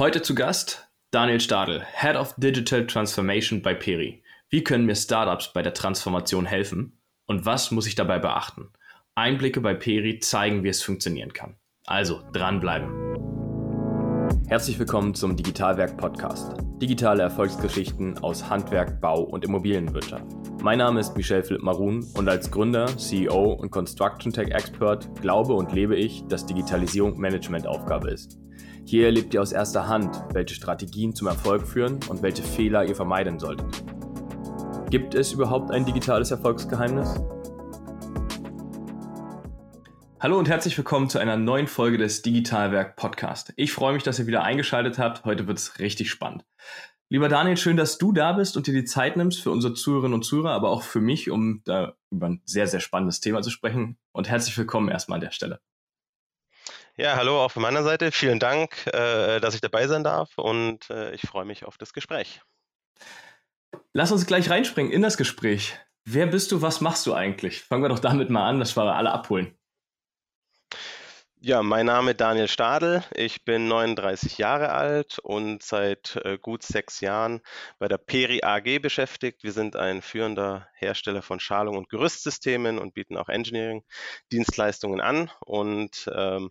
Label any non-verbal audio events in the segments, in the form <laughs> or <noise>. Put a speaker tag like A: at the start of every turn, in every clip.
A: Heute zu Gast Daniel Stadl, Head of Digital Transformation bei Peri. Wie können mir Startups bei der Transformation helfen und was muss ich dabei beachten? Einblicke bei Peri zeigen, wie es funktionieren kann. Also dranbleiben. Herzlich willkommen zum Digitalwerk Podcast. Digitale Erfolgsgeschichten aus Handwerk, Bau und Immobilienwirtschaft. Mein Name ist Michel Philipp Marun und als Gründer, CEO und Construction Tech Expert glaube und lebe ich, dass Digitalisierung Managementaufgabe ist. Hier erlebt ihr aus erster Hand, welche Strategien zum Erfolg führen und welche Fehler ihr vermeiden solltet. Gibt es überhaupt ein digitales Erfolgsgeheimnis? Hallo und herzlich willkommen zu einer neuen Folge des Digitalwerk Podcast. Ich freue mich, dass ihr wieder eingeschaltet habt. Heute wird es richtig spannend. Lieber Daniel, schön, dass du da bist und dir die Zeit nimmst für unsere Zuhörerinnen und Zuhörer, aber auch für mich, um da über ein sehr, sehr spannendes Thema zu sprechen. Und herzlich willkommen erstmal an der Stelle.
B: Ja, hallo auch von meiner Seite. Vielen Dank, äh, dass ich dabei sein darf und äh, ich freue mich auf das Gespräch.
A: Lass uns gleich reinspringen in das Gespräch. Wer bist du, was machst du eigentlich? Fangen wir doch damit mal an, dass wir alle abholen.
B: Ja, mein Name ist Daniel Stadl. Ich bin 39 Jahre alt und seit äh, gut sechs Jahren bei der Peri AG beschäftigt. Wir sind ein führender Hersteller von Schalung- und Gerüstsystemen und bieten auch Engineering-Dienstleistungen an. Und ähm,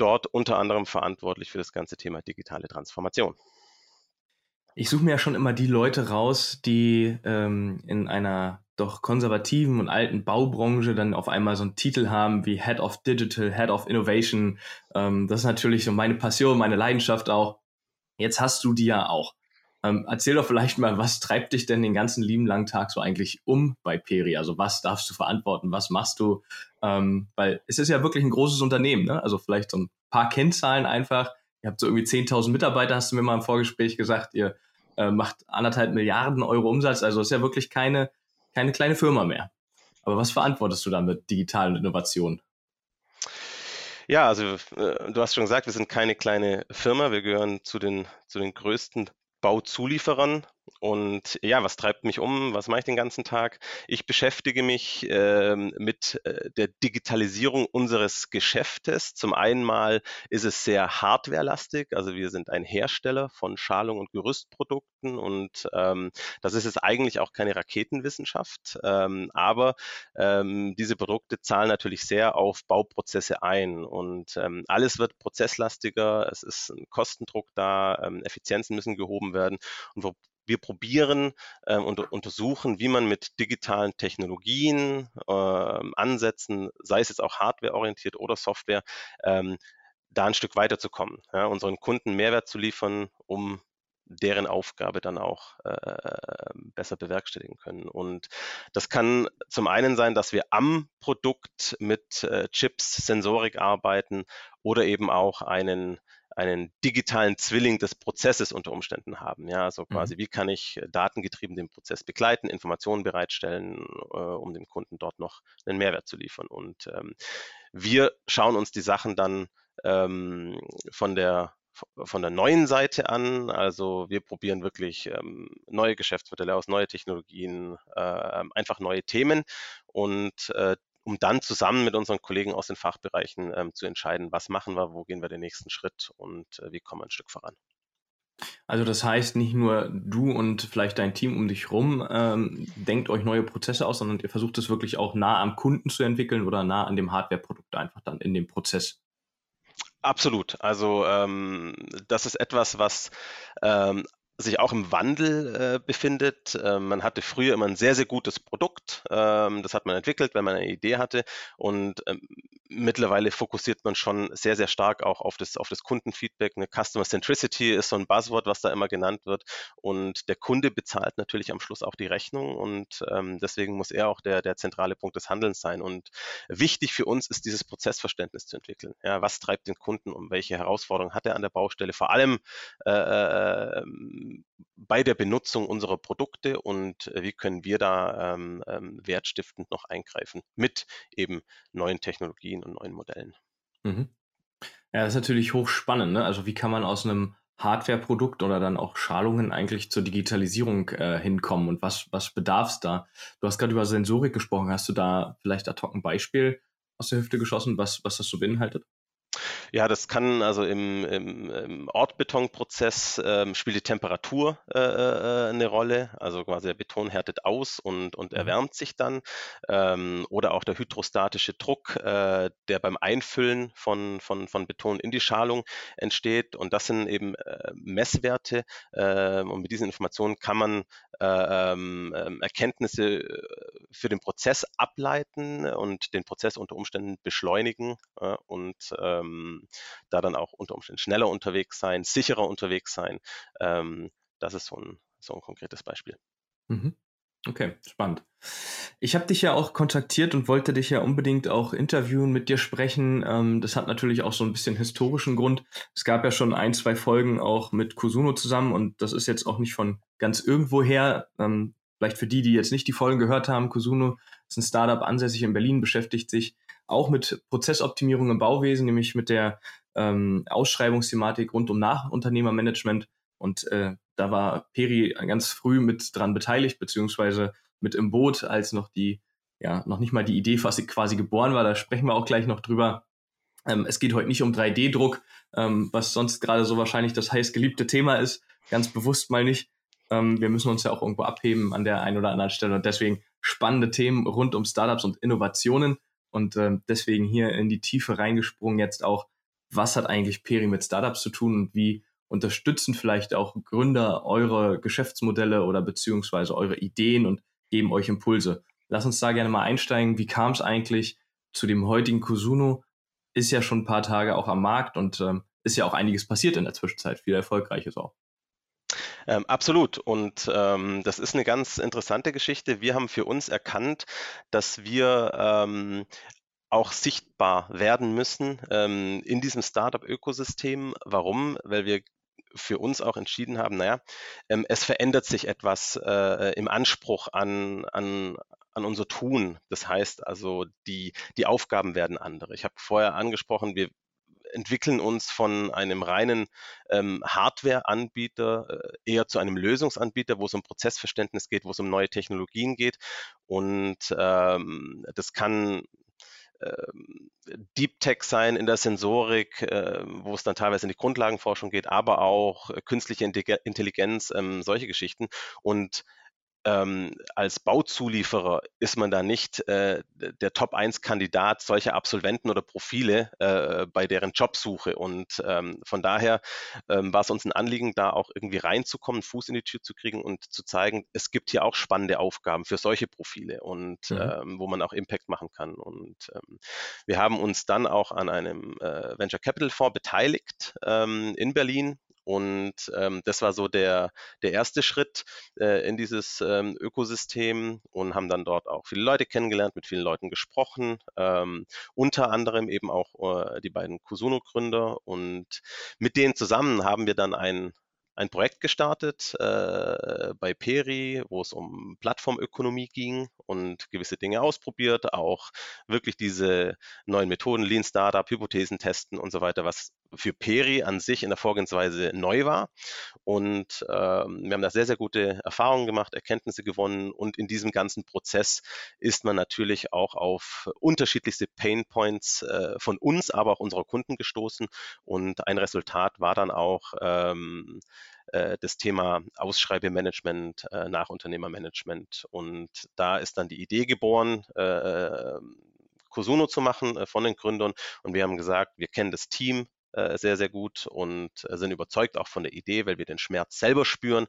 B: dort unter anderem verantwortlich für das ganze Thema digitale Transformation.
A: Ich suche mir ja schon immer die Leute raus, die ähm, in einer doch konservativen und alten Baubranche dann auf einmal so einen Titel haben wie Head of Digital, Head of Innovation. Ähm, das ist natürlich so meine Passion, meine Leidenschaft auch. Jetzt hast du die ja auch. Ähm, erzähl doch vielleicht mal, was treibt dich denn den ganzen lieben langen Tag so eigentlich um bei Peri? Also was darfst du verantworten? Was machst du? Ähm, weil es ist ja wirklich ein großes Unternehmen, ne? Also vielleicht so ein paar Kennzahlen einfach. Ihr habt so irgendwie 10.000 Mitarbeiter, hast du mir mal im Vorgespräch gesagt. Ihr äh, macht anderthalb Milliarden Euro Umsatz. Also ist ja wirklich keine, keine kleine Firma mehr. Aber was verantwortest du da mit digitalen Innovationen?
B: Ja, also äh, du hast schon gesagt, wir sind keine kleine Firma. Wir gehören zu den, zu den größten Bauzulieferern. Und ja, was treibt mich um? Was mache ich den ganzen Tag? Ich beschäftige mich ähm, mit äh, der Digitalisierung unseres Geschäftes. Zum einen mal ist es sehr hardwarelastig. Also wir sind ein Hersteller von Schalung- und Gerüstprodukten und ähm, das ist jetzt eigentlich auch keine Raketenwissenschaft. Ähm, aber ähm, diese Produkte zahlen natürlich sehr auf Bauprozesse ein und ähm, alles wird prozesslastiger. Es ist ein Kostendruck da, ähm, Effizienzen müssen gehoben werden und wo wir probieren äh, und untersuchen, wie man mit digitalen Technologien, äh, Ansätzen, sei es jetzt auch hardwareorientiert oder Software, ähm, da ein Stück weiterzukommen, ja, unseren Kunden Mehrwert zu liefern, um deren Aufgabe dann auch äh, besser bewerkstelligen können. Und das kann zum einen sein, dass wir am Produkt mit äh, Chips, Sensorik arbeiten oder eben auch einen einen digitalen Zwilling des Prozesses unter Umständen haben. Ja, also quasi, mhm. wie kann ich äh, datengetrieben den Prozess begleiten, Informationen bereitstellen, äh, um dem Kunden dort noch einen Mehrwert zu liefern. Und ähm, wir schauen uns die Sachen dann ähm, von der von der neuen Seite an. Also wir probieren wirklich ähm, neue Geschäftsmodelle aus, neue Technologien, äh, einfach neue Themen und äh, um dann zusammen mit unseren Kollegen aus den Fachbereichen ähm, zu entscheiden, was machen wir, wo gehen wir den nächsten Schritt und äh, wie kommen wir ein Stück voran.
A: Also das heißt, nicht nur du und vielleicht dein Team um dich rum ähm, denkt euch neue Prozesse aus, sondern ihr versucht es wirklich auch nah am Kunden zu entwickeln oder nah an dem Hardware-Produkt einfach dann in dem Prozess.
B: Absolut. Also ähm, das ist etwas, was ähm, sich auch im Wandel äh, befindet. Ähm, man hatte früher immer ein sehr, sehr gutes Produkt. Ähm, das hat man entwickelt, wenn man eine Idee hatte. Und ähm, mittlerweile fokussiert man schon sehr, sehr stark auch auf das, auf das Kundenfeedback. Eine Customer Centricity ist so ein Buzzword, was da immer genannt wird. Und der Kunde bezahlt natürlich am Schluss auch die Rechnung. Und ähm, deswegen muss er auch der, der zentrale Punkt des Handelns sein. Und wichtig für uns ist dieses Prozessverständnis zu entwickeln. Ja, was treibt den Kunden um? Welche Herausforderungen hat er an der Baustelle? Vor allem äh, äh, bei der Benutzung unserer Produkte und äh, wie können wir da ähm, ähm, wertstiftend noch eingreifen mit eben neuen Technologien und neuen Modellen.
A: Mhm. Ja, das ist natürlich hochspannend. Ne? Also wie kann man aus einem Hardware-Produkt oder dann auch Schalungen eigentlich zur Digitalisierung äh, hinkommen und was, was bedarf es da? Du hast gerade über Sensorik gesprochen. Hast du da vielleicht ad hoc ein Beispiel aus der Hüfte geschossen, was, was das so beinhaltet?
B: Ja, das kann also im, im, im Ortbetonprozess ähm, spielt die Temperatur äh, äh, eine Rolle. Also quasi der Beton härtet aus und, und mhm. erwärmt sich dann. Ähm, oder auch der hydrostatische Druck, äh, der beim Einfüllen von, von, von Beton in die Schalung entsteht. Und das sind eben äh, Messwerte. Ähm, und mit diesen Informationen kann man äh, ähm, ähm, Erkenntnisse äh, für den Prozess ableiten und den Prozess unter Umständen beschleunigen und ähm, da dann auch unter Umständen schneller unterwegs sein, sicherer unterwegs sein. Ähm, das ist so ein, so ein konkretes Beispiel.
A: Mhm. Okay, spannend. Ich habe dich ja auch kontaktiert und wollte dich ja unbedingt auch interviewen, mit dir sprechen. Ähm, das hat natürlich auch so ein bisschen historischen Grund. Es gab ja schon ein, zwei Folgen auch mit Kusuno zusammen und das ist jetzt auch nicht von ganz irgendwo her. Ähm, vielleicht für die, die jetzt nicht die Folgen gehört haben, Kusuno ist ein Startup ansässig in Berlin, beschäftigt sich auch mit Prozessoptimierung im Bauwesen, nämlich mit der ähm, Ausschreibungsthematik rund um Nachunternehmermanagement. Und äh, da war Peri ganz früh mit dran beteiligt, beziehungsweise mit im Boot, als noch die, ja, noch nicht mal die Idee quasi, quasi geboren war. Da sprechen wir auch gleich noch drüber. Ähm, es geht heute nicht um 3D-Druck, ähm, was sonst gerade so wahrscheinlich das heiß geliebte Thema ist. Ganz bewusst mal nicht. Ähm, wir müssen uns ja auch irgendwo abheben an der einen oder anderen Stelle. Und deswegen spannende Themen rund um Startups und Innovationen. Und äh, deswegen hier in die Tiefe reingesprungen jetzt auch, was hat eigentlich Peri mit Startups zu tun und wie unterstützen vielleicht auch Gründer eure Geschäftsmodelle oder beziehungsweise eure Ideen und geben euch Impulse. Lass uns da gerne mal einsteigen. Wie kam es eigentlich zu dem heutigen Kusuno? Ist ja schon ein paar Tage auch am Markt und ähm, ist ja auch einiges passiert in der Zwischenzeit. Viel Erfolgreiches auch.
B: Ähm, absolut. Und ähm, das ist eine ganz interessante Geschichte. Wir haben für uns erkannt, dass wir ähm, auch sichtbar werden müssen ähm, in diesem Startup-Ökosystem. Warum? Weil wir für uns auch entschieden haben, naja, ähm, es verändert sich etwas äh, im Anspruch an, an, an unser Tun. Das heißt also, die, die Aufgaben werden andere. Ich habe vorher angesprochen, wir entwickeln uns von einem reinen ähm, Hardware-Anbieter äh, eher zu einem Lösungsanbieter, wo es um Prozessverständnis geht, wo es um neue Technologien geht. Und ähm, das kann ähm, Deep Tech sein in der Sensorik, äh, wo es dann teilweise in die Grundlagenforschung geht, aber auch äh, künstliche Intelligenz, ähm, solche Geschichten. Und ähm, als Bauzulieferer ist man da nicht äh, der Top-1-Kandidat solcher Absolventen oder Profile äh, bei deren Jobsuche. Und ähm, von daher ähm, war es uns ein Anliegen, da auch irgendwie reinzukommen, Fuß in die Tür zu kriegen und zu zeigen, es gibt hier auch spannende Aufgaben für solche Profile und mhm. Ähm, wo man auch Impact machen kann. Und ähm, wir haben uns dann auch an einem äh, Venture Capital Fonds beteiligt ähm, in Berlin und ähm, das war so der, der erste Schritt äh, in dieses ähm, Ökosystem und haben dann dort auch viele Leute kennengelernt, mit vielen Leuten gesprochen, ähm, unter anderem eben auch äh, die beiden Kusuno-Gründer. Und mit denen zusammen haben wir dann ein, ein Projekt gestartet äh, bei Peri, wo es um Plattformökonomie ging und gewisse Dinge ausprobiert, auch wirklich diese neuen Methoden, Lean Startup, Hypothesen testen und so weiter, was für Peri an sich in der Vorgehensweise neu war. Und ähm, wir haben da sehr, sehr gute Erfahrungen gemacht, Erkenntnisse gewonnen und in diesem ganzen Prozess ist man natürlich auch auf unterschiedlichste Pain Points äh, von uns, aber auch unserer Kunden gestoßen. Und ein Resultat war dann auch ähm, äh, das Thema Ausschreibemanagement, äh, Nachunternehmermanagement. Und da ist dann die Idee geboren, äh, Cosuno zu machen äh, von den Gründern. Und wir haben gesagt, wir kennen das Team, äh, sehr, sehr gut und äh, sind überzeugt auch von der Idee, weil wir den Schmerz selber spüren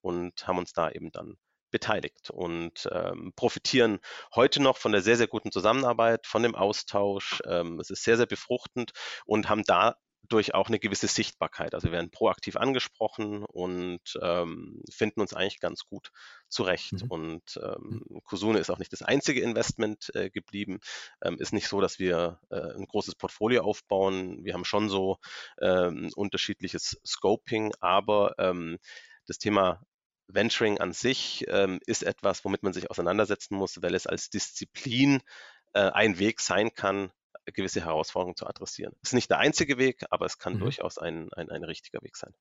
B: und haben uns da eben dann beteiligt und ähm, profitieren heute noch von der sehr, sehr guten Zusammenarbeit, von dem Austausch. Ähm, es ist sehr, sehr befruchtend und haben da durch auch eine gewisse Sichtbarkeit. Also wir werden proaktiv angesprochen und ähm, finden uns eigentlich ganz gut zurecht. Mhm. Und ähm, mhm. Kusune ist auch nicht das einzige Investment äh, geblieben. Ähm, ist nicht so, dass wir äh, ein großes Portfolio aufbauen. Wir haben schon so ähm, unterschiedliches Scoping, aber ähm, das Thema Venturing an sich ähm, ist etwas, womit man sich auseinandersetzen muss, weil es als Disziplin äh, ein Weg sein kann, gewisse Herausforderungen zu adressieren. Es ist nicht der einzige Weg, aber es kann mhm. durchaus ein, ein, ein richtiger Weg sein.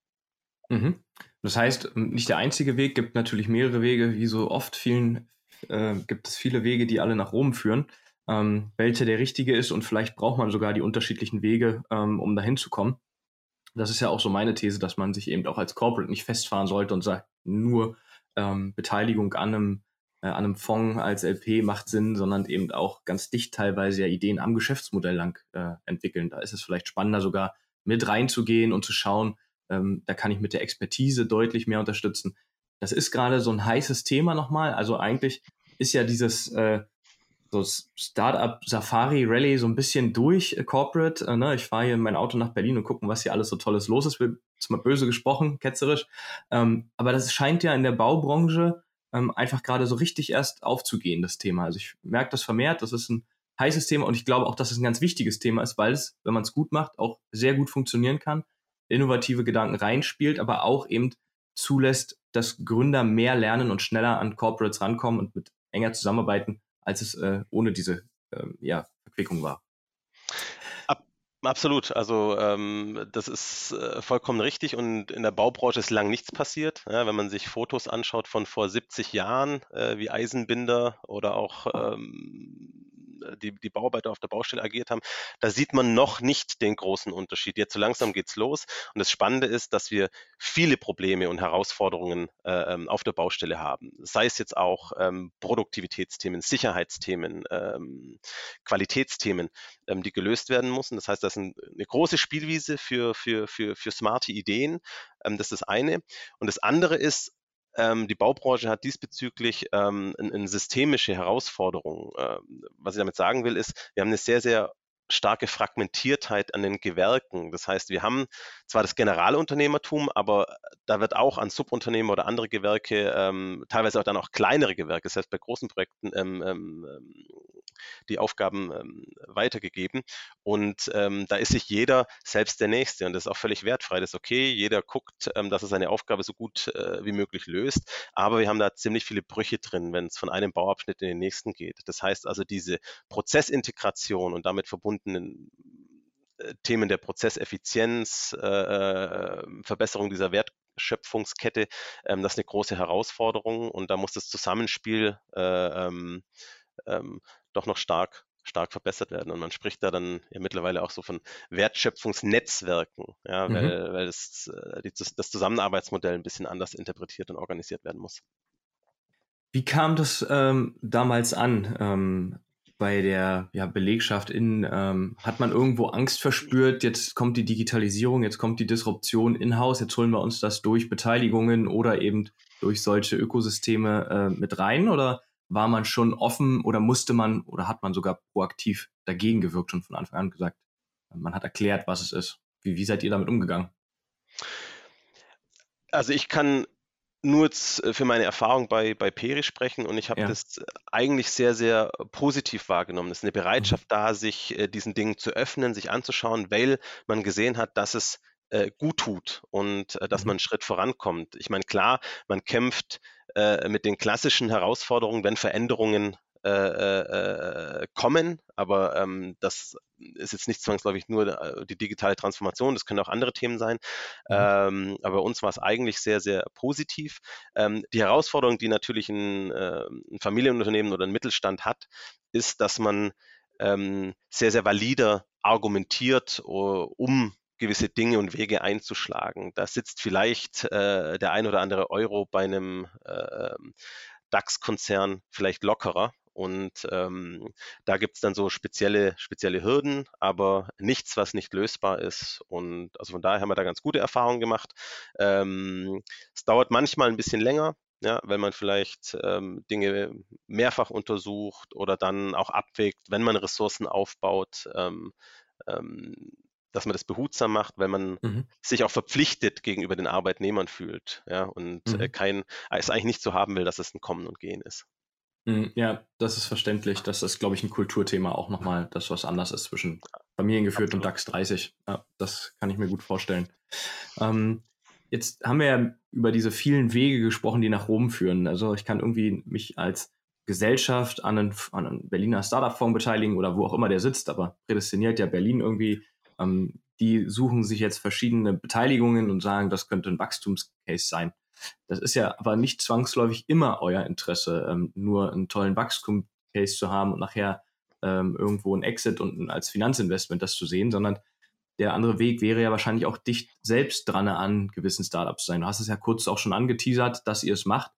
A: Mhm. Das heißt, nicht der einzige Weg, gibt natürlich mehrere Wege, wie so oft vielen, äh, gibt es viele Wege, die alle nach Rom führen. ähm, welcher der richtige ist und vielleicht braucht man sogar die unterschiedlichen Wege, ähm, um dahin zu kommen. Das ist ja auch so meine These, dass man sich eben auch als Corporate nicht festfahren sollte und sagt, nur ähm, Beteiligung an einem, äh, an einem Fonds als LP macht Sinn, sondern eben auch ganz dicht teilweise ja Ideen am Geschäftsmodell lang äh, entwickeln. Da ist es vielleicht spannender, sogar mit reinzugehen und zu schauen, ähm, da kann ich mit der Expertise deutlich mehr unterstützen. Das ist gerade so ein heißes Thema nochmal. Also eigentlich ist ja dieses äh, so Startup Safari Rally so ein bisschen durch äh, Corporate. Äh, ne? Ich fahre hier in mein Auto nach Berlin und gucken, was hier alles so Tolles los ist. Ist mal böse gesprochen, ketzerisch. Ähm, aber das scheint ja in der Baubranche ähm, einfach gerade so richtig erst aufzugehen, das Thema. Also ich merke das vermehrt. Das ist ein heißes Thema und ich glaube auch, dass es ein ganz wichtiges Thema ist, weil es, wenn man es gut macht, auch sehr gut funktionieren kann, innovative Gedanken reinspielt, aber auch eben zulässt, dass Gründer mehr lernen und schneller an Corporates rankommen und mit enger zusammenarbeiten, als es äh, ohne diese äh, ja, Verquickung war.
B: Absolut, also ähm, das ist äh, vollkommen richtig und in der Baubranche ist lang nichts passiert. Ja, wenn man sich Fotos anschaut von vor 70 Jahren, äh, wie Eisenbinder oder auch ähm, die, die Bauarbeiter auf der Baustelle agiert haben, da sieht man noch nicht den großen Unterschied. Jetzt so langsam geht es los. Und das Spannende ist, dass wir viele Probleme und Herausforderungen äh, ähm, auf der Baustelle haben. Sei es jetzt auch ähm, Produktivitätsthemen, Sicherheitsthemen, ähm, Qualitätsthemen, ähm, die gelöst werden müssen. Das heißt, das ist eine große Spielwiese für, für, für, für smarte Ideen. Ähm, das ist das eine. Und das andere ist, ähm, die Baubranche hat diesbezüglich ähm, eine, eine systemische Herausforderung. Ähm, was ich damit sagen will, ist, wir haben eine sehr, sehr starke Fragmentiertheit an den Gewerken. Das heißt, wir haben zwar das Generalunternehmertum, aber da wird auch an Subunternehmer oder andere Gewerke, ähm, teilweise auch dann auch kleinere Gewerke, heißt bei großen Projekten ähm, ähm, die Aufgaben ähm, weitergegeben. Und ähm, da ist sich jeder selbst der Nächste und das ist auch völlig wertfrei. Das ist okay. Jeder guckt, ähm, dass er seine Aufgabe so gut äh, wie möglich löst. Aber wir haben da ziemlich viele Brüche drin, wenn es von einem Bauabschnitt in den nächsten geht. Das heißt also, diese Prozessintegration und damit verbundenen äh, Themen der Prozesseffizienz, äh, äh, Verbesserung dieser Wertschöpfungskette, ähm, das ist eine große Herausforderung und da muss das Zusammenspiel äh, ähm, ähm, doch noch stark stark verbessert werden. Und man spricht da dann ja mittlerweile auch so von Wertschöpfungsnetzwerken, ja, mhm. weil, weil das, äh, das Zusammenarbeitsmodell ein bisschen anders interpretiert und organisiert werden muss.
A: Wie kam das ähm, damals an ähm, bei der ja, Belegschaft? In, ähm, hat man irgendwo Angst verspürt, jetzt kommt die Digitalisierung, jetzt kommt die Disruption in-house, jetzt holen wir uns das durch Beteiligungen oder eben durch solche Ökosysteme äh, mit rein? Oder war man schon offen oder musste man oder hat man sogar proaktiv dagegen gewirkt schon von Anfang an gesagt? Man hat erklärt, was es ist. Wie, wie seid ihr damit umgegangen?
B: Also ich kann nur äh, für meine Erfahrung bei, bei Peri sprechen und ich habe ja. das eigentlich sehr, sehr positiv wahrgenommen. Es ist eine. Bereitschaft mhm. da, sich äh, diesen Dingen zu öffnen, sich anzuschauen, weil man gesehen hat, dass es äh, gut tut und äh, dass mhm. man einen Schritt vorankommt. Ich meine, klar, man kämpft äh, mit den klassischen Herausforderungen, wenn Veränderungen äh, äh, kommen, aber ähm, das ist jetzt nicht zwangsläufig nur die digitale Transformation, das können auch andere Themen sein. Mhm. Ähm, aber bei uns war es eigentlich sehr, sehr positiv. Ähm, die Herausforderung, die natürlich ein, äh, ein, Familienunternehmen oder ein Mittelstand hat, ist, dass man ähm, sehr, sehr valider argumentiert, um gewisse Dinge und Wege einzuschlagen. Da sitzt vielleicht äh, der ein oder andere Euro bei einem äh, DAX-Konzern vielleicht lockerer. Und ähm, da gibt es dann so spezielle, spezielle Hürden, aber nichts, was nicht lösbar ist. Und also von daher haben wir da ganz gute Erfahrungen gemacht. Ähm, es dauert manchmal ein bisschen länger, ja, wenn man vielleicht ähm, Dinge mehrfach untersucht oder dann auch abwägt, wenn man Ressourcen aufbaut. Ähm, ähm, dass man das behutsam macht, weil man mhm. sich auch verpflichtet gegenüber den Arbeitnehmern fühlt, ja, und äh, mhm. kein, es eigentlich nicht so haben will, dass es ein Kommen und Gehen ist.
A: Mhm, ja, das ist verständlich. Das ist, glaube ich, ein Kulturthema auch nochmal, das was anders ist zwischen Familiengeführt Absolut. und DAX 30. Ja, das kann ich mir gut vorstellen. Ähm, jetzt haben wir ja über diese vielen Wege gesprochen, die nach Rom führen. Also ich kann irgendwie mich als Gesellschaft an einen, an einen Berliner Startup-Fonds beteiligen oder wo auch immer der sitzt, aber prädestiniert ja Berlin irgendwie ähm, die suchen sich jetzt verschiedene Beteiligungen und sagen, das könnte ein Wachstumscase sein. Das ist ja aber nicht zwangsläufig immer euer Interesse, ähm, nur einen tollen Wachstumscase zu haben und nachher ähm, irgendwo ein Exit und als Finanzinvestment das zu sehen, sondern der andere Weg wäre ja wahrscheinlich auch dicht selbst dran an gewissen Startups zu sein. Du hast es ja kurz auch schon angeteasert, dass ihr es macht.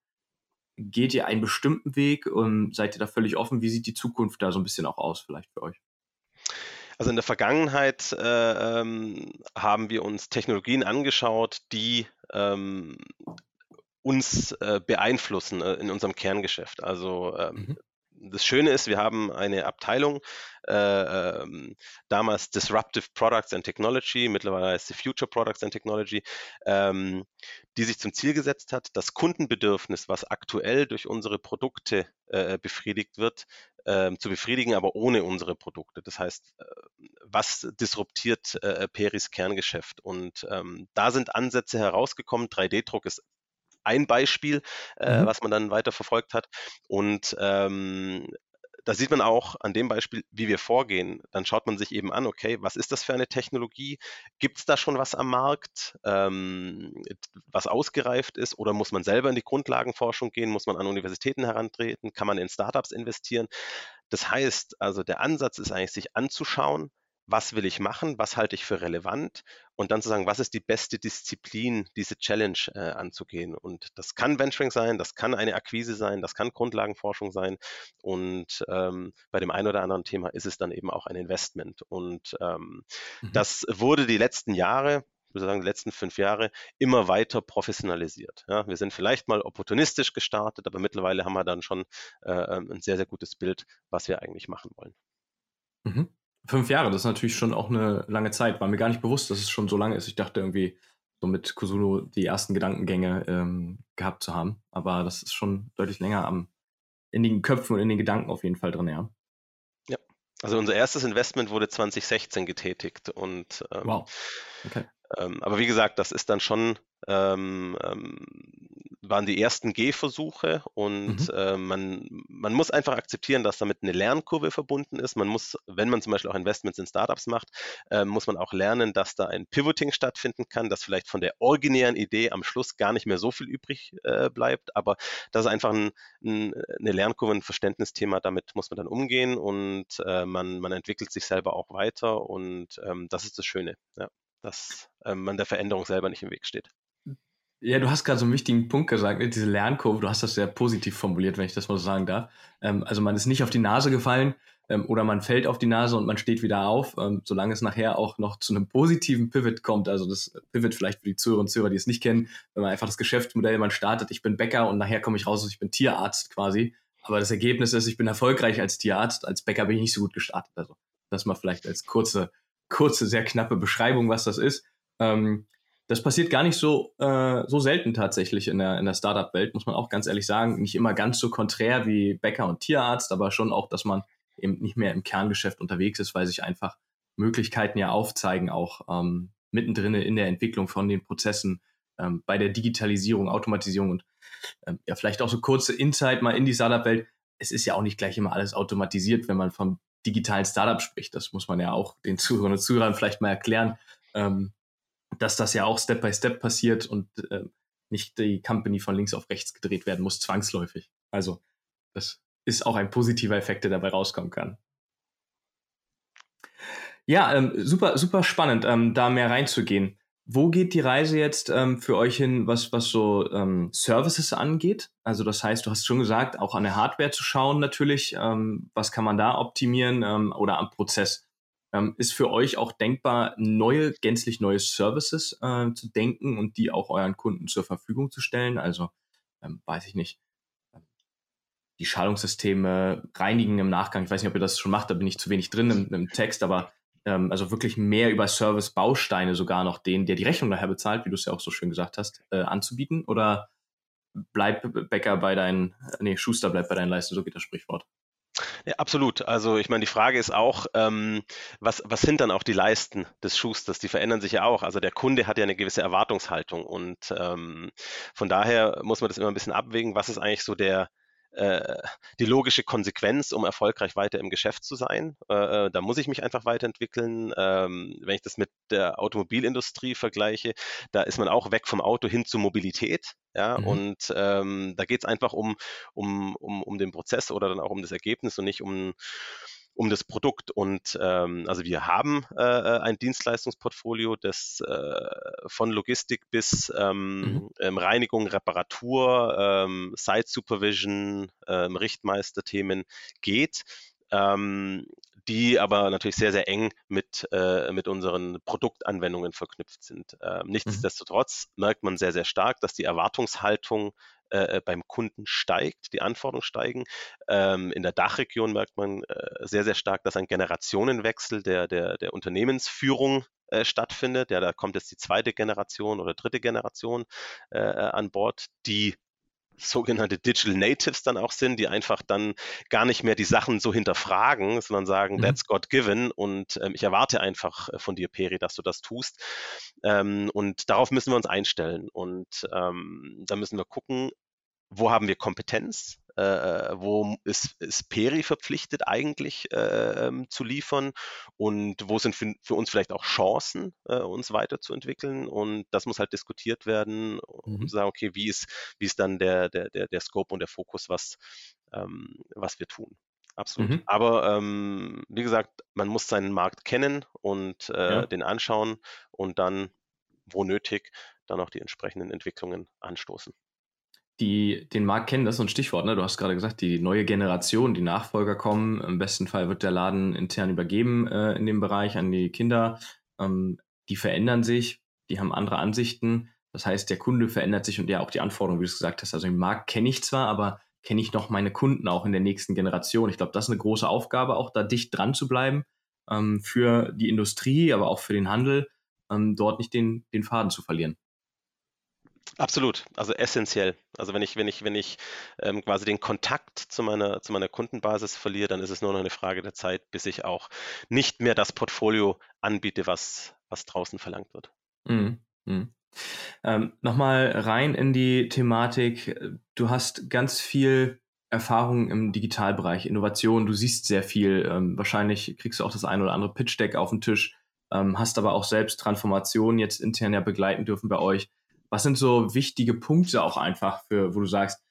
A: Geht ihr einen bestimmten Weg und seid ihr da völlig offen? Wie sieht die Zukunft da so ein bisschen auch aus, vielleicht für euch?
B: Also in der Vergangenheit äh, ähm, haben wir uns Technologien angeschaut, die ähm, uns äh, beeinflussen äh, in unserem Kerngeschäft. Also ähm, mhm das Schöne ist, wir haben eine Abteilung, äh, ähm, damals Disruptive Products and Technology, mittlerweile heißt sie Future Products and Technology, ähm, die sich zum Ziel gesetzt hat, das Kundenbedürfnis, was aktuell durch unsere Produkte äh, befriedigt wird, äh, zu befriedigen, aber ohne unsere Produkte. Das heißt, äh, was disruptiert äh, Peris Kerngeschäft? Und ähm, da sind Ansätze herausgekommen. 3D-Druck ist ein Beispiel, äh, mhm. was man dann weiter verfolgt hat. Und ähm, da sieht man auch an dem Beispiel, wie wir vorgehen. Dann schaut man sich eben an, okay, was ist das für eine Technologie? Gibt es da schon was am Markt, ähm, was ausgereift ist? Oder muss man selber in die Grundlagenforschung gehen? Muss man an Universitäten herantreten? Kann man in Startups investieren? Das heißt, also der Ansatz ist eigentlich, sich anzuschauen, was will ich machen, was halte ich für relevant und dann zu sagen, was ist die beste Disziplin, diese Challenge äh, anzugehen. Und das kann Venturing sein, das kann eine Akquise sein, das kann Grundlagenforschung sein und ähm, bei dem einen oder anderen Thema ist es dann eben auch ein Investment. Und ähm, mhm. das wurde die letzten Jahre, ich würde sagen, die letzten fünf Jahre immer weiter professionalisiert. Ja, wir sind vielleicht mal opportunistisch gestartet, aber mittlerweile haben wir dann schon äh, ähm, ein sehr, sehr gutes Bild, was wir eigentlich machen wollen.
A: Mhm. Fünf Jahre, das ist natürlich schon auch eine lange Zeit. War mir gar nicht bewusst, dass es schon so lange ist. Ich dachte irgendwie, so mit Kusuno die ersten Gedankengänge ähm, gehabt zu haben. Aber das ist schon deutlich länger am, in den Köpfen und in den Gedanken auf jeden Fall drin, ja.
B: Ja, also unser erstes Investment wurde 2016 getätigt und ähm, wow. Okay. Ähm, aber wie gesagt, das ist dann schon ähm, ähm, waren die ersten Gehversuche und mhm. äh, man, man muss einfach akzeptieren, dass damit eine Lernkurve verbunden ist. Man muss, wenn man zum Beispiel auch Investments in Startups macht, äh, muss man auch lernen, dass da ein Pivoting stattfinden kann, dass vielleicht von der originären Idee am Schluss gar nicht mehr so viel übrig äh, bleibt, aber das ist einfach ein, ein, eine Lernkurve, ein Verständnisthema, damit muss man dann umgehen und äh, man, man entwickelt sich selber auch weiter und ähm, das ist das Schöne, ja, dass ähm, man der Veränderung selber nicht im Weg steht.
A: Ja, du hast gerade so einen wichtigen Punkt gesagt, ne? diese Lernkurve, du hast das sehr positiv formuliert, wenn ich das mal so sagen darf. Ähm, also man ist nicht auf die Nase gefallen ähm, oder man fällt auf die Nase und man steht wieder auf, ähm, solange es nachher auch noch zu einem positiven Pivot kommt. Also das Pivot vielleicht für die Zuhörer und Zuhörer, die es nicht kennen, wenn man einfach das Geschäftsmodell, man startet, ich bin Bäcker und nachher komme ich raus, ich bin Tierarzt quasi. Aber das Ergebnis ist, ich bin erfolgreich als Tierarzt, als Bäcker bin ich nicht so gut gestartet. Also das mal vielleicht als kurze, kurze, sehr knappe Beschreibung, was das ist. Das passiert gar nicht so, äh, so selten tatsächlich in der, in der Startup-Welt, muss man auch ganz ehrlich sagen. Nicht immer ganz so konträr wie Bäcker und Tierarzt, aber schon auch, dass man eben nicht mehr im Kerngeschäft unterwegs ist, weil sich einfach Möglichkeiten ja aufzeigen, auch ähm, mittendrin in der Entwicklung von den Prozessen, ähm, bei der Digitalisierung, Automatisierung und ähm, ja, vielleicht auch so kurze Insight mal in die Startup-Welt. Es ist ja auch nicht gleich immer alles automatisiert, wenn man vom digitalen Startup spricht. Das muss man ja auch den Zuhörern und Zuhörern vielleicht mal erklären. Ähm, dass das ja auch Step by Step passiert und äh, nicht die Company von links auf rechts gedreht werden muss, zwangsläufig. Also das ist auch ein positiver Effekt, der dabei rauskommen kann. Ja, ähm, super, super spannend, ähm, da mehr reinzugehen. Wo geht die Reise jetzt ähm, für euch hin, was, was so ähm, Services angeht? Also das heißt, du hast schon gesagt, auch an der Hardware zu schauen natürlich. Ähm, was kann man da optimieren ähm, oder am Prozess? Ähm, ist für euch auch denkbar, neue, gänzlich neue Services äh, zu denken und die auch euren Kunden zur Verfügung zu stellen? Also, ähm, weiß ich nicht, ähm, die Schalungssysteme reinigen im Nachgang. Ich weiß nicht, ob ihr das schon macht, da bin ich zu wenig drin im, im Text, aber ähm, also wirklich mehr über Service-Bausteine sogar noch den, der die Rechnung daher bezahlt, wie du es ja auch so schön gesagt hast, äh, anzubieten? Oder bleibt Bäcker bei deinen, nee, Schuster bleibt bei deinen Leisten, so geht das Sprichwort.
B: Ja, absolut. Also ich meine, die Frage ist auch, ähm, was, was sind dann auch die Leisten des Schusters? Die verändern sich ja auch. Also der Kunde hat ja eine gewisse Erwartungshaltung und ähm, von daher muss man das immer ein bisschen abwägen, was ist eigentlich so der, äh, die logische Konsequenz, um erfolgreich weiter im Geschäft zu sein. Äh, äh, da muss ich mich einfach weiterentwickeln. Ähm, wenn ich das mit der Automobilindustrie vergleiche, da ist man auch weg vom Auto hin zur Mobilität. Ja, mhm. und ähm, da geht es einfach um, um, um, um den Prozess oder dann auch um das Ergebnis und nicht um um das Produkt. Und ähm, also wir haben äh, ein Dienstleistungsportfolio, das äh, von Logistik bis ähm, mhm. Ähm, Reinigung, Reparatur, ähm, Site Supervision, ähm, Richtmeisterthemen geht. Ähm, die aber natürlich sehr, sehr eng mit, äh, mit unseren Produktanwendungen verknüpft sind. Ähm, mhm. nichtsdestotrotz merkt man sehr, sehr stark, dass die Erwartungshaltung äh, äh, beim Kunden steigt, die Anforderungen steigen. Ähm, in der Dachregion merkt man äh, sehr, sehr stark, dass ein Generationenwechsel der, der, der Unternehmensführung äh, stattfindet. Ja, da kommt jetzt die zweite Generation oder dritte Generation äh, an Bord, die sogenannte Digital Natives dann auch sind, die einfach dann gar nicht mehr die Sachen so hinterfragen, sondern sagen, mhm. that's God given und ähm, ich erwarte einfach äh, von dir, Peri, dass du das tust. Ähm, und darauf müssen wir uns einstellen und ähm, da müssen wir gucken, wo haben wir Kompetenz, äh, äh, wo ist, ist Peri verpflichtet eigentlich äh, ähm, zu liefern und wo sind für, für uns vielleicht auch Chancen, äh, uns weiterzuentwickeln und das muss halt diskutiert werden und mhm. sagen, okay, wie ist, wie ist dann der, der, der, der Scope und der Fokus, was, ähm, was wir tun. Absolut. Mhm. Aber ähm, wie gesagt, man muss seinen Markt kennen und äh, ja. den anschauen und dann, wo nötig, dann auch die entsprechenden Entwicklungen anstoßen
A: die den Markt kennen, das ist so ein Stichwort, ne? Du hast gerade gesagt, die neue Generation, die Nachfolger kommen. Im besten Fall wird der Laden intern übergeben äh, in dem Bereich an die Kinder. Ähm, die verändern sich, die haben andere Ansichten. Das heißt, der Kunde verändert sich und ja auch die Anforderungen, wie du es gesagt hast. Also den Markt kenne ich zwar, aber kenne ich noch meine Kunden auch in der nächsten Generation. Ich glaube, das ist eine große Aufgabe, auch da dicht dran zu bleiben ähm, für die Industrie, aber auch für den Handel, ähm, dort nicht den, den Faden zu verlieren.
B: Absolut, also essentiell. Also wenn ich, wenn ich, wenn ich ähm, quasi den Kontakt zu meiner, zu meiner Kundenbasis verliere, dann ist es nur noch eine Frage der Zeit, bis ich auch nicht mehr das Portfolio anbiete, was, was draußen verlangt wird.
A: Mhm. Mhm. Ähm, Nochmal rein in die Thematik. Du hast ganz viel Erfahrung im Digitalbereich, Innovation, du siehst sehr viel. Ähm, wahrscheinlich kriegst du auch das ein oder andere Pitch-Deck auf den Tisch, ähm, hast aber auch selbst Transformationen jetzt intern ja begleiten dürfen bei euch. Was sind so wichtige Punkte auch einfach für, wo du sagst,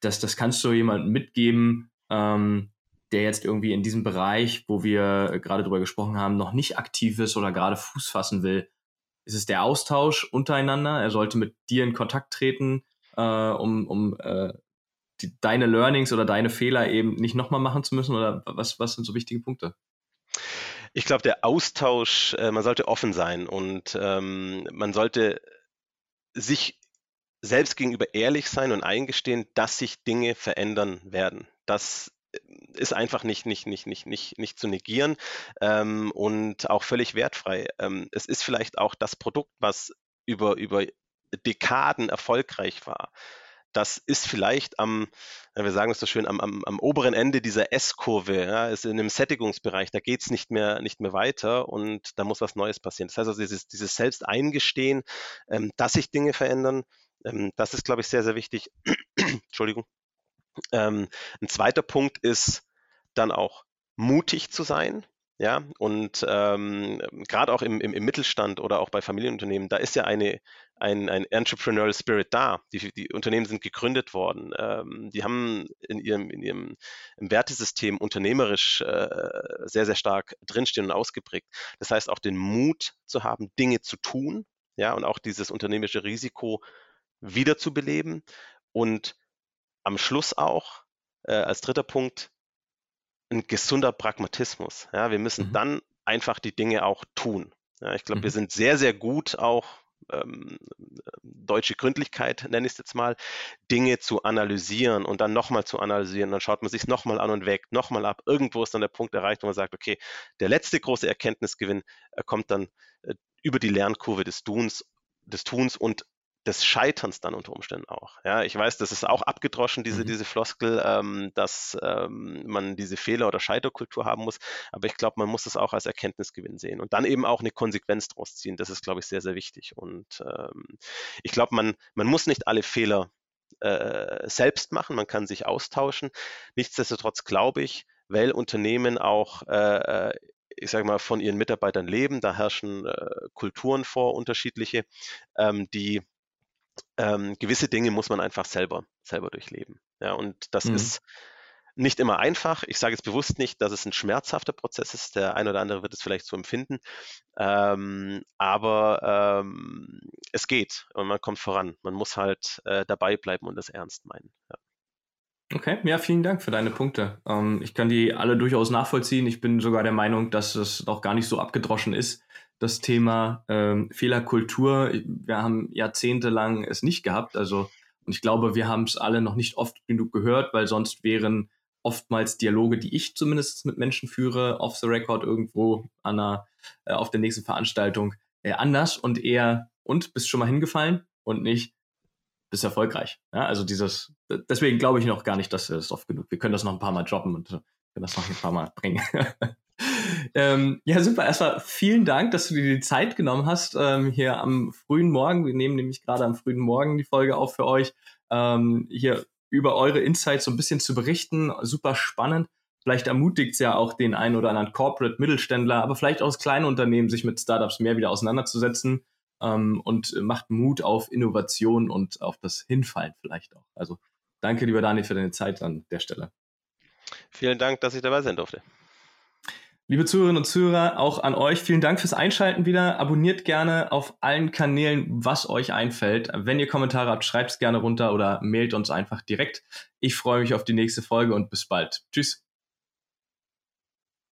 A: dass das kannst du jemandem mitgeben, ähm, der jetzt irgendwie in diesem Bereich, wo wir gerade drüber gesprochen haben, noch nicht aktiv ist oder gerade Fuß fassen will? Ist es der Austausch untereinander? Er sollte mit dir in Kontakt treten, äh, um, um äh, die, deine Learnings oder deine Fehler eben nicht nochmal machen zu müssen? Oder was, was sind so wichtige Punkte?
B: Ich glaube, der Austausch, äh, man sollte offen sein und ähm, man sollte sich selbst gegenüber ehrlich sein und eingestehen, dass sich Dinge verändern werden. Das äh, ist einfach nicht, nicht, nicht, nicht, nicht, nicht zu negieren ähm, und auch völlig wertfrei. Ähm, es ist vielleicht auch das Produkt, was über, über Dekaden erfolgreich war das ist vielleicht am, wir sagen es so schön, am, am, am oberen Ende dieser S-Kurve, ja, ist in einem Sättigungsbereich, da geht es nicht mehr, nicht mehr weiter und da muss was Neues passieren. Das heißt also, dieses, dieses Selbsteingestehen, ähm, dass sich Dinge verändern, ähm, das ist, glaube ich, sehr, sehr wichtig. <clears throat> Entschuldigung. Ähm, ein zweiter Punkt ist dann auch mutig zu sein. Ja, und ähm, gerade auch im, im, im, Mittelstand oder auch bei Familienunternehmen, da ist ja eine, ein, ein Entrepreneurial Spirit da. Die, die Unternehmen sind gegründet worden. Ähm, die haben in ihrem, in ihrem Wertesystem unternehmerisch äh, sehr, sehr stark drinstehen und ausgeprägt. Das heißt, auch den Mut zu haben, Dinge zu tun, ja, und auch dieses unternehmerische Risiko wiederzubeleben. Und am Schluss auch, äh, als dritter Punkt, ein gesunder Pragmatismus. Ja, wir müssen mhm. dann einfach die Dinge auch tun. Ja, ich glaube, mhm. wir sind sehr, sehr gut auch ähm, deutsche Gründlichkeit, nenne ich es jetzt mal, Dinge zu analysieren und dann nochmal zu analysieren. Dann schaut man sich nochmal an und wägt nochmal ab. Irgendwo ist dann der Punkt erreicht, wo man sagt, okay, der letzte große Erkenntnisgewinn äh, kommt dann äh, über die Lernkurve des Tuns, des Tuns und des Scheiterns dann unter Umständen auch. Ja, ich weiß, das ist auch abgedroschen, diese, mhm. diese Floskel, ähm, dass ähm, man diese Fehler- oder Scheiterkultur haben muss. Aber ich glaube, man muss es auch als Erkenntnisgewinn sehen und dann eben auch eine Konsequenz daraus ziehen. Das ist, glaube ich, sehr, sehr wichtig. Und ähm, ich glaube, man, man muss nicht alle Fehler äh, selbst machen, man kann sich austauschen. Nichtsdestotrotz glaube ich, weil Unternehmen auch äh, äh ich sage mal, von ihren Mitarbeitern leben. Da herrschen äh, Kulturen vor, unterschiedliche, ähm, die ähm, gewisse Dinge muss man einfach selber, selber durchleben. Ja, und das mhm. ist nicht immer einfach. Ich sage jetzt bewusst nicht, dass es ein schmerzhafter Prozess ist. Der eine oder andere wird es vielleicht so empfinden. Ähm, aber ähm, es geht und man kommt voran. Man muss halt äh, dabei bleiben und das ernst meinen. Ja.
A: Okay, ja, vielen Dank für deine Punkte. Ähm, ich kann die alle durchaus nachvollziehen. Ich bin sogar der Meinung, dass es noch gar nicht so abgedroschen ist, das Thema ähm, Fehlerkultur. Wir haben jahrzehntelang es nicht gehabt. Also, und ich glaube, wir haben es alle noch nicht oft genug gehört, weil sonst wären oftmals Dialoge, die ich zumindest mit Menschen führe, off the record irgendwo an einer, äh, auf der nächsten Veranstaltung äh, anders und eher, und bist schon mal hingefallen und nicht, bist erfolgreich. Ja, also dieses, deswegen glaube ich noch gar nicht, dass es oft genug. Wir können das noch ein paar Mal droppen und können das noch ein paar Mal bringen. <laughs> ähm, ja, super. Erstmal vielen Dank, dass du dir die Zeit genommen hast, ähm, hier am frühen Morgen. Wir nehmen nämlich gerade am frühen Morgen die Folge auf für euch. Ähm, hier über eure Insights so ein bisschen zu berichten. Super spannend. Vielleicht ermutigt es ja auch den einen oder anderen Corporate Mittelständler, aber vielleicht auch das kleine Unternehmen, sich mit Startups mehr wieder auseinanderzusetzen ähm, und macht Mut auf Innovation und auf das Hinfallen vielleicht auch. Also danke, lieber Daniel, für deine Zeit an der Stelle.
B: Vielen Dank, dass ich dabei sein durfte.
A: Liebe Zuhörerinnen und Zuhörer, auch an euch vielen Dank fürs Einschalten wieder. Abonniert gerne auf allen Kanälen, was euch einfällt. Wenn ihr Kommentare habt, schreibt es gerne runter oder mailt uns einfach direkt. Ich freue mich auf die nächste Folge und bis bald. Tschüss.